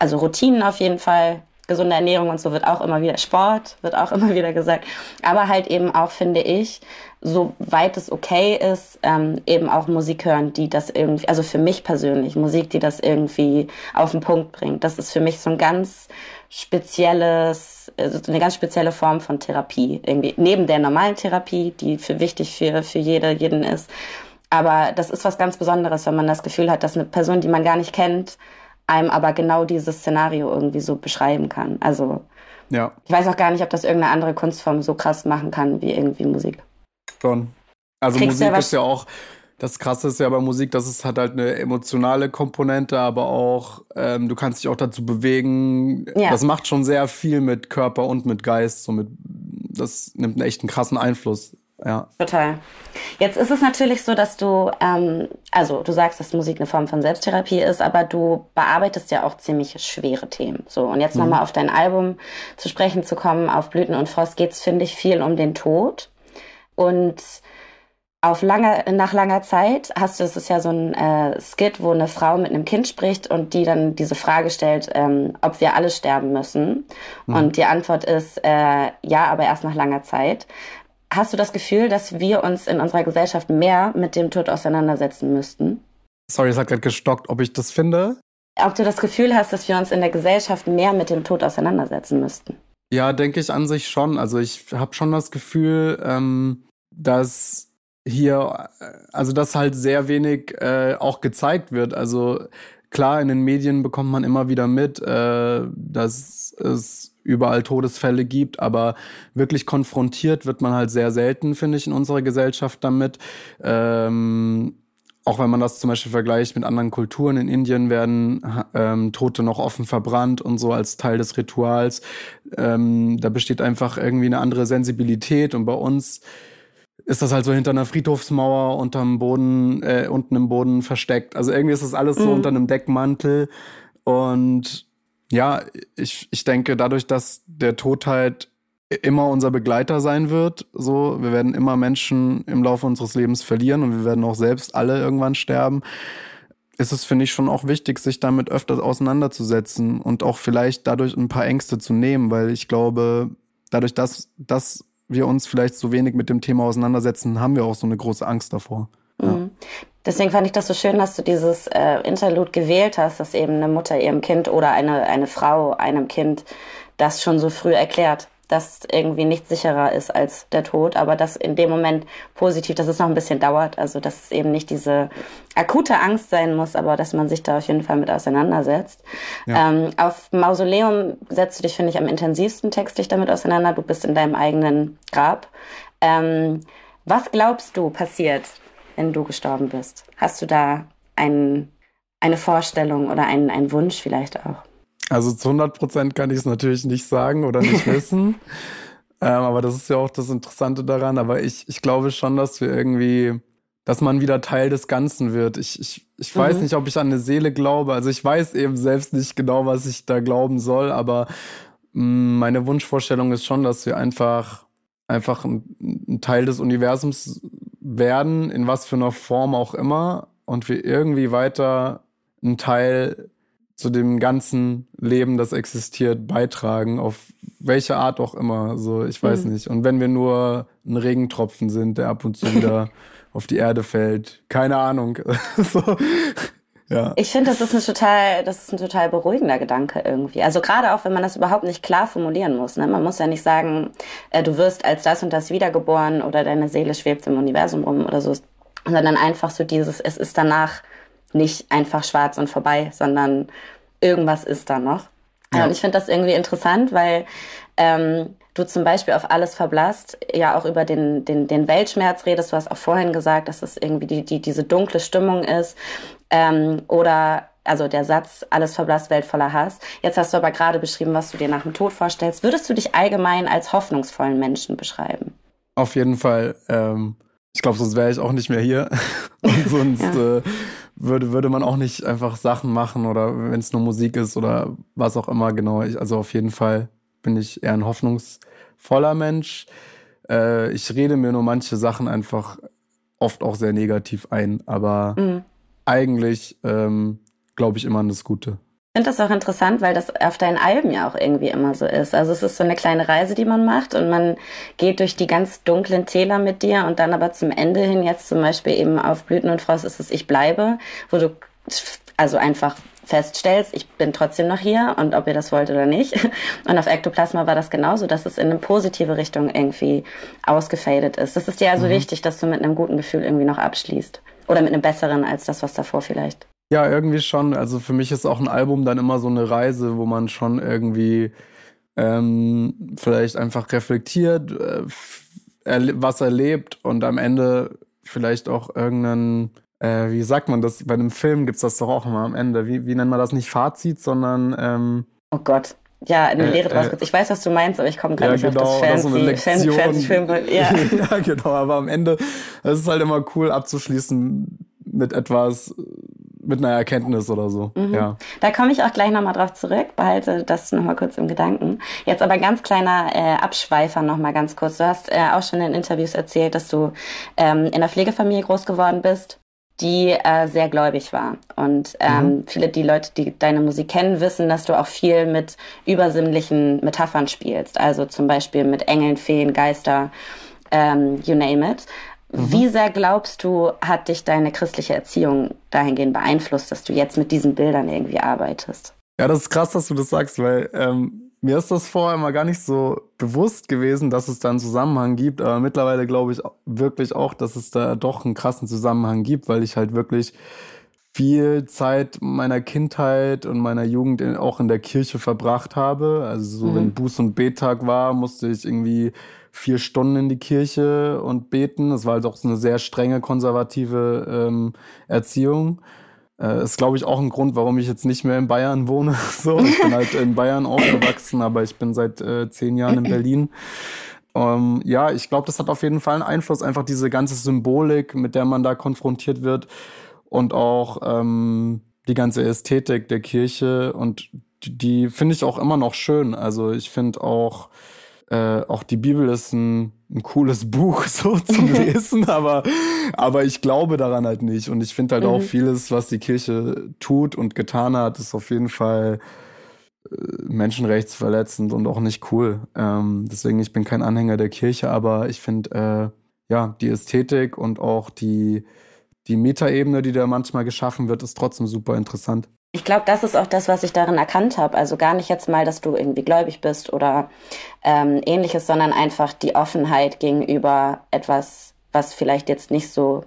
also Routinen auf jeden Fall, gesunde Ernährung und so wird auch immer wieder Sport, wird auch immer wieder gesagt. Aber halt eben auch, finde ich, soweit es okay ist, ähm, eben auch Musik hören, die das irgendwie, also für mich persönlich, Musik, die das irgendwie auf den Punkt bringt. Das ist für mich so ein ganz spezielles, also eine ganz spezielle Form von Therapie irgendwie. Neben der normalen Therapie, die für wichtig für, für jede, jeden ist. Aber das ist was ganz Besonderes, wenn man das Gefühl hat, dass eine Person, die man gar nicht kennt, einem aber genau dieses Szenario irgendwie so beschreiben kann. Also ja. ich weiß auch gar nicht, ob das irgendeine andere Kunstform so krass machen kann wie irgendwie Musik. Schon. Also Kriegst Musik ist ja auch das Krasse ist ja bei Musik, dass es hat halt eine emotionale Komponente, aber auch ähm, du kannst dich auch dazu bewegen. Ja. Das macht schon sehr viel mit Körper und mit Geist. So mit, das nimmt einen echten krassen Einfluss. Ja. Total. Jetzt ist es natürlich so, dass du, ähm, also du sagst, dass Musik eine Form von Selbsttherapie ist, aber du bearbeitest ja auch ziemlich schwere Themen. So, und jetzt mhm. nochmal auf dein Album zu sprechen zu kommen, auf Blüten und Frost geht's, finde ich, viel um den Tod. Und auf lange, nach langer Zeit hast du, es ist ja so ein äh, Skit, wo eine Frau mit einem Kind spricht und die dann diese Frage stellt, ähm, ob wir alle sterben müssen. Mhm. Und die Antwort ist äh, ja, aber erst nach langer Zeit. Hast du das Gefühl, dass wir uns in unserer Gesellschaft mehr mit dem Tod auseinandersetzen müssten? Sorry, es hat gerade gestockt, ob ich das finde. Ob du das Gefühl hast, dass wir uns in der Gesellschaft mehr mit dem Tod auseinandersetzen müssten? Ja, denke ich an sich schon. Also ich habe schon das Gefühl, ähm, dass hier, also dass halt sehr wenig äh, auch gezeigt wird. Also klar, in den Medien bekommt man immer wieder mit, äh, dass es überall Todesfälle gibt, aber wirklich konfrontiert wird man halt sehr selten, finde ich, in unserer Gesellschaft damit. Ähm, auch wenn man das zum Beispiel vergleicht mit anderen Kulturen, in Indien werden ähm, Tote noch offen verbrannt und so als Teil des Rituals. Ähm, da besteht einfach irgendwie eine andere Sensibilität und bei uns ist das halt so hinter einer Friedhofsmauer unterm Boden, äh, unten im Boden versteckt. Also irgendwie ist das alles so mhm. unter einem Deckmantel. Und ja, ich, ich denke, dadurch, dass der Tod halt immer unser Begleiter sein wird, so, wir werden immer Menschen im Laufe unseres Lebens verlieren und wir werden auch selbst alle irgendwann sterben, ist es, finde ich, schon auch wichtig, sich damit öfter auseinanderzusetzen und auch vielleicht dadurch ein paar Ängste zu nehmen, weil ich glaube, dadurch, dass das wir uns vielleicht so wenig mit dem Thema auseinandersetzen, haben wir auch so eine große Angst davor. Deswegen fand ich das so schön, dass du dieses äh, Interlude gewählt hast, dass eben eine Mutter ihrem Kind oder eine, eine Frau einem Kind das schon so früh erklärt. dass irgendwie nichts sicherer ist als der Tod, aber dass in dem Moment positiv, dass es noch ein bisschen dauert, also dass es eben nicht diese akute Angst sein muss, aber dass man sich da auf jeden Fall mit auseinandersetzt. Ja. Ähm, auf Mausoleum setzt du dich, finde ich, am intensivsten textlich damit auseinander. Du bist in deinem eigenen Grab. Ähm, was glaubst du passiert, wenn du gestorben bist? Hast du da ein, eine Vorstellung oder einen, einen Wunsch vielleicht auch? Also zu 100 Prozent kann ich es natürlich nicht sagen oder nicht wissen. ähm, aber das ist ja auch das Interessante daran. Aber ich, ich glaube schon, dass wir irgendwie, dass man wieder Teil des Ganzen wird. Ich, ich, ich mhm. weiß nicht, ob ich an eine Seele glaube. Also ich weiß eben selbst nicht genau, was ich da glauben soll. Aber mh, mm, meine Wunschvorstellung ist schon, dass wir einfach, einfach ein, ein Teil des Universums werden, in was für einer Form auch immer. Und wir irgendwie weiter ein Teil zu dem ganzen Leben, das existiert, beitragen, auf welche Art auch immer. So, ich weiß mhm. nicht. Und wenn wir nur ein Regentropfen sind, der ab und zu wieder auf die Erde fällt, keine Ahnung. so. Ja. Ich finde, das ist ein total, das ist ein total beruhigender Gedanke irgendwie. Also gerade auch, wenn man das überhaupt nicht klar formulieren muss. Ne? Man muss ja nicht sagen, äh, du wirst als das und das wiedergeboren oder deine Seele schwebt im Universum rum oder so, sondern einfach so dieses, es ist danach nicht einfach schwarz und vorbei, sondern irgendwas ist da noch. Ja. Und ich finde das irgendwie interessant, weil ähm, du zum Beispiel auf alles verblasst, ja auch über den, den, den Weltschmerz redest. Du hast auch vorhin gesagt, dass es irgendwie die, die, diese dunkle Stimmung ist. Ähm, oder also der Satz, alles verblasst, Welt voller Hass. Jetzt hast du aber gerade beschrieben, was du dir nach dem Tod vorstellst. Würdest du dich allgemein als hoffnungsvollen Menschen beschreiben? Auf jeden Fall. Ähm, ich glaube, sonst wäre ich auch nicht mehr hier. Und sonst ja. äh, würde, würde man auch nicht einfach Sachen machen oder wenn es nur Musik ist oder was auch immer, genau. Ich, also auf jeden Fall bin ich eher ein hoffnungsvoller Mensch. Äh, ich rede mir nur manche Sachen einfach oft auch sehr negativ ein, aber mhm. Eigentlich ähm, glaube ich immer an das Gute. Ich finde das auch interessant, weil das auf deinen Alben ja auch irgendwie immer so ist. Also es ist so eine kleine Reise, die man macht und man geht durch die ganz dunklen Täler mit dir und dann aber zum Ende hin, jetzt zum Beispiel eben auf Blüten und Frost ist es Ich bleibe, wo du also einfach feststellst, ich bin trotzdem noch hier und ob ihr das wollt oder nicht. Und auf Ektoplasma war das genauso, dass es in eine positive Richtung irgendwie ausgefadet ist. Das ist dir also mhm. wichtig, dass du mit einem guten Gefühl irgendwie noch abschließt. Oder mit einem besseren als das, was davor vielleicht. Ja, irgendwie schon. Also für mich ist auch ein Album dann immer so eine Reise, wo man schon irgendwie ähm, vielleicht einfach reflektiert, äh, was erlebt und am Ende vielleicht auch irgendeinen, äh, wie sagt man das, bei einem Film gibt's das doch auch immer am Ende. Wie, wie nennt man das nicht Fazit, sondern ähm, Oh Gott. Ja, eine äh, Lehre draus. Äh, ich weiß, was du meinst, aber ich komme gerade ja, nicht genau, auf das Fancy, so eine Lektion. Fancy Film. Ja. ja, genau. Aber am Ende, es ist halt immer cool abzuschließen mit etwas, mit einer Erkenntnis oder so. Mhm. Ja. Da komme ich auch gleich nochmal drauf zurück, behalte das nochmal kurz im Gedanken. Jetzt aber ganz kleiner äh, Abschweifer nochmal ganz kurz. Du hast äh, auch schon in Interviews erzählt, dass du ähm, in einer Pflegefamilie groß geworden bist, die äh, sehr gläubig war. Und ähm, mhm. viele die Leute, die deine Musik kennen, wissen, dass du auch viel mit übersinnlichen Metaphern spielst. Also zum Beispiel mit Engeln, Feen, Geister, ähm, you name it. Mhm. Wie sehr glaubst du, hat dich deine christliche Erziehung dahingehend beeinflusst, dass du jetzt mit diesen Bildern irgendwie arbeitest? Ja, das ist krass, dass du das sagst, weil ähm, mir ist das vorher mal gar nicht so bewusst gewesen, dass es da einen Zusammenhang gibt. Aber mittlerweile glaube ich wirklich auch, dass es da doch einen krassen Zusammenhang gibt, weil ich halt wirklich viel Zeit meiner Kindheit und meiner Jugend auch in der Kirche verbracht habe. Also so, mhm. wenn Buß- und Bettag war, musste ich irgendwie vier Stunden in die Kirche und beten. Das war halt auch so eine sehr strenge konservative ähm, Erziehung. Äh, ist, glaube ich, auch ein Grund, warum ich jetzt nicht mehr in Bayern wohne. so, ich bin halt in Bayern aufgewachsen, aber ich bin seit äh, zehn Jahren in Berlin. Ähm, ja, ich glaube, das hat auf jeden Fall einen Einfluss, einfach diese ganze Symbolik, mit der man da konfrontiert wird und auch ähm, die ganze Ästhetik der Kirche und die, die finde ich auch immer noch schön. Also ich finde auch äh, auch die Bibel ist ein, ein cooles Buch so zum Lesen, aber, aber ich glaube daran halt nicht. Und ich finde halt mhm. auch vieles, was die Kirche tut und getan hat, ist auf jeden Fall äh, menschenrechtsverletzend und auch nicht cool. Ähm, deswegen, ich bin kein Anhänger der Kirche, aber ich finde, äh, ja, die Ästhetik und auch die, die Metaebene, die da manchmal geschaffen wird, ist trotzdem super interessant. Ich glaube, das ist auch das, was ich darin erkannt habe. Also gar nicht jetzt mal, dass du irgendwie gläubig bist oder ähm, ähnliches, sondern einfach die Offenheit gegenüber etwas, was vielleicht jetzt nicht so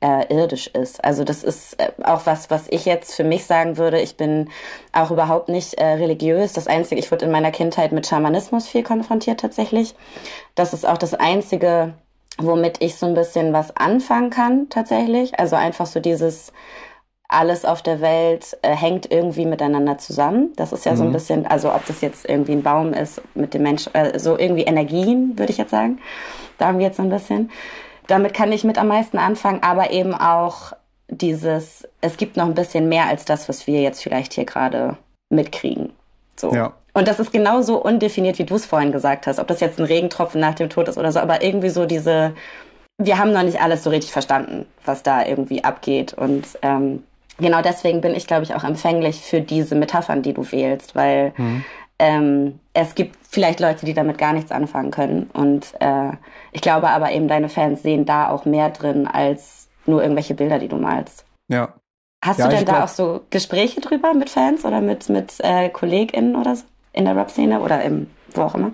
äh, irdisch ist. Also das ist äh, auch was, was ich jetzt für mich sagen würde. Ich bin auch überhaupt nicht äh, religiös. Das Einzige, ich wurde in meiner Kindheit mit Schamanismus viel konfrontiert tatsächlich. Das ist auch das Einzige, womit ich so ein bisschen was anfangen kann tatsächlich. Also einfach so dieses alles auf der Welt äh, hängt irgendwie miteinander zusammen. Das ist ja mhm. so ein mhm. bisschen, also ob das jetzt irgendwie ein Baum ist mit dem Menschen, äh, so irgendwie Energien, würde ich jetzt sagen. Darum jetzt so ein bisschen damit kann ich mit am meisten anfangen, aber eben auch dieses, es gibt noch ein bisschen mehr als das, was wir jetzt vielleicht hier gerade mitkriegen. So. Ja. Und das ist genauso undefiniert, wie du es vorhin gesagt hast, ob das jetzt ein Regentropfen nach dem Tod ist oder so, aber irgendwie so diese, wir haben noch nicht alles so richtig verstanden, was da irgendwie abgeht. Und ähm, genau deswegen bin ich, glaube ich, auch empfänglich für diese Metaphern, die du wählst, weil mhm. ähm, es gibt vielleicht Leute, die damit gar nichts anfangen können. Und äh, ich glaube aber eben, deine Fans sehen da auch mehr drin als nur irgendwelche Bilder, die du malst. Ja. Hast ja, du denn da glaub... auch so Gespräche drüber mit Fans oder mit, mit äh, KollegInnen oder so in der Rap-Szene oder im, wo auch immer?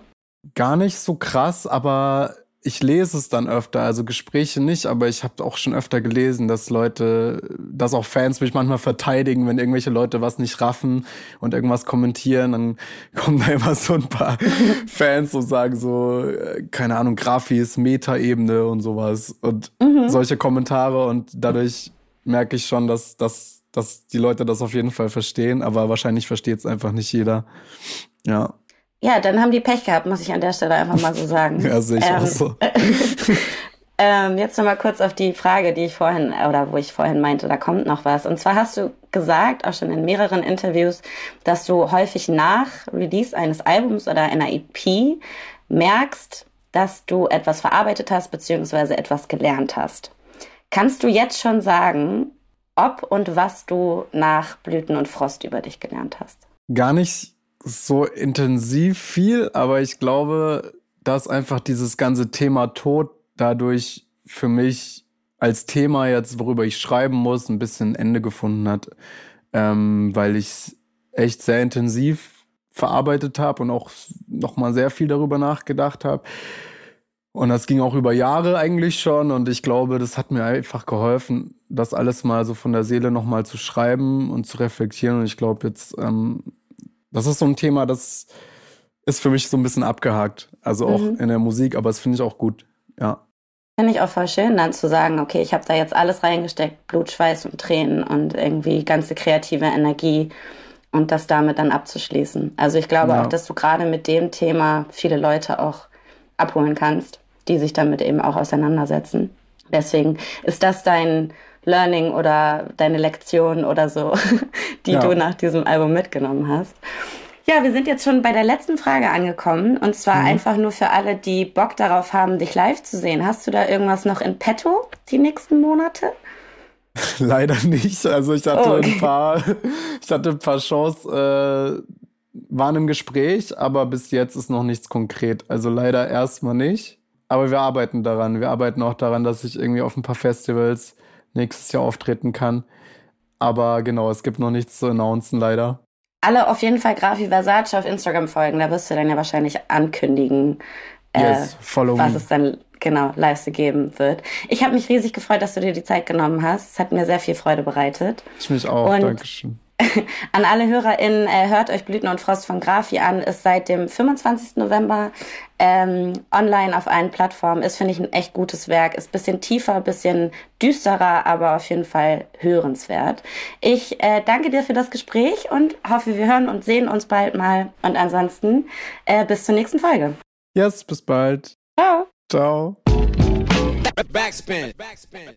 Gar nicht so krass, aber ich lese es dann öfter, also Gespräche nicht, aber ich habe auch schon öfter gelesen, dass Leute, dass auch Fans mich manchmal verteidigen, wenn irgendwelche Leute was nicht raffen und irgendwas kommentieren, dann kommen da immer so ein paar Fans und sagen so, äh, keine Ahnung, Grafis, Meta-Ebene und sowas und mhm. solche Kommentare und dadurch merke ich schon, dass, dass, dass die Leute das auf jeden Fall verstehen, aber wahrscheinlich versteht es einfach nicht jeder. Ja. Ja, dann haben die Pech gehabt, muss ich an der Stelle einfach mal so sagen. ja, sehe ich ähm, auch so. ähm, jetzt nochmal kurz auf die Frage, die ich vorhin, oder wo ich vorhin meinte, da kommt noch was. Und zwar hast du gesagt, auch schon in mehreren Interviews, dass du häufig nach Release eines Albums oder einer EP merkst, dass du etwas verarbeitet hast, beziehungsweise etwas gelernt hast. Kannst du jetzt schon sagen, ob und was du nach Blüten und Frost über dich gelernt hast? Gar nicht so intensiv viel, aber ich glaube, dass einfach dieses ganze Thema Tod dadurch für mich als Thema jetzt, worüber ich schreiben muss, ein bisschen Ende gefunden hat, ähm, weil ich echt sehr intensiv verarbeitet habe und auch noch mal sehr viel darüber nachgedacht habe. Und das ging auch über Jahre eigentlich schon und ich glaube, das hat mir einfach geholfen, das alles mal so von der Seele noch mal zu schreiben und zu reflektieren. Und ich glaube, jetzt ähm, das ist so ein Thema, das ist für mich so ein bisschen abgehakt. Also auch mhm. in der Musik, aber das finde ich auch gut. Ja. Finde ich auch voll schön, dann zu sagen, okay, ich habe da jetzt alles reingesteckt, Blut, Schweiß und Tränen und irgendwie ganze kreative Energie und das damit dann abzuschließen. Also ich glaube ja. auch, dass du gerade mit dem Thema viele Leute auch abholen kannst, die sich damit eben auch auseinandersetzen. Deswegen ist das dein Learning oder deine Lektion oder so, die ja. du nach diesem Album mitgenommen hast. Ja, wir sind jetzt schon bei der letzten Frage angekommen und zwar mhm. einfach nur für alle, die Bock darauf haben, dich live zu sehen. Hast du da irgendwas noch in petto die nächsten Monate? Leider nicht. Also ich hatte oh, okay. ein paar, ich hatte ein paar Shows, äh, waren im Gespräch, aber bis jetzt ist noch nichts konkret. Also leider erstmal nicht. Aber wir arbeiten daran. Wir arbeiten auch daran, dass ich irgendwie auf ein paar Festivals nächstes Jahr auftreten kann. Aber genau, es gibt noch nichts zu announcen, leider. Alle auf jeden Fall Grafi Versace auf Instagram folgen. Da wirst du dann ja wahrscheinlich ankündigen, äh, yes, follow was me. es dann genau live zu geben wird. Ich habe mich riesig gefreut, dass du dir die Zeit genommen hast. Es hat mir sehr viel Freude bereitet. Ich mich auch. Und Dankeschön. An alle HörerInnen, äh, hört euch Blüten und Frost von Grafi an, ist seit dem 25. November ähm, online auf allen Plattformen. Ist, finde ich, ein echt gutes Werk. Ist bisschen tiefer, bisschen düsterer, aber auf jeden Fall hörenswert. Ich äh, danke dir für das Gespräch und hoffe, wir hören und sehen uns bald mal. Und ansonsten äh, bis zur nächsten Folge. Yes, bis bald. Ciao. Ciao. Backspin. Backspin.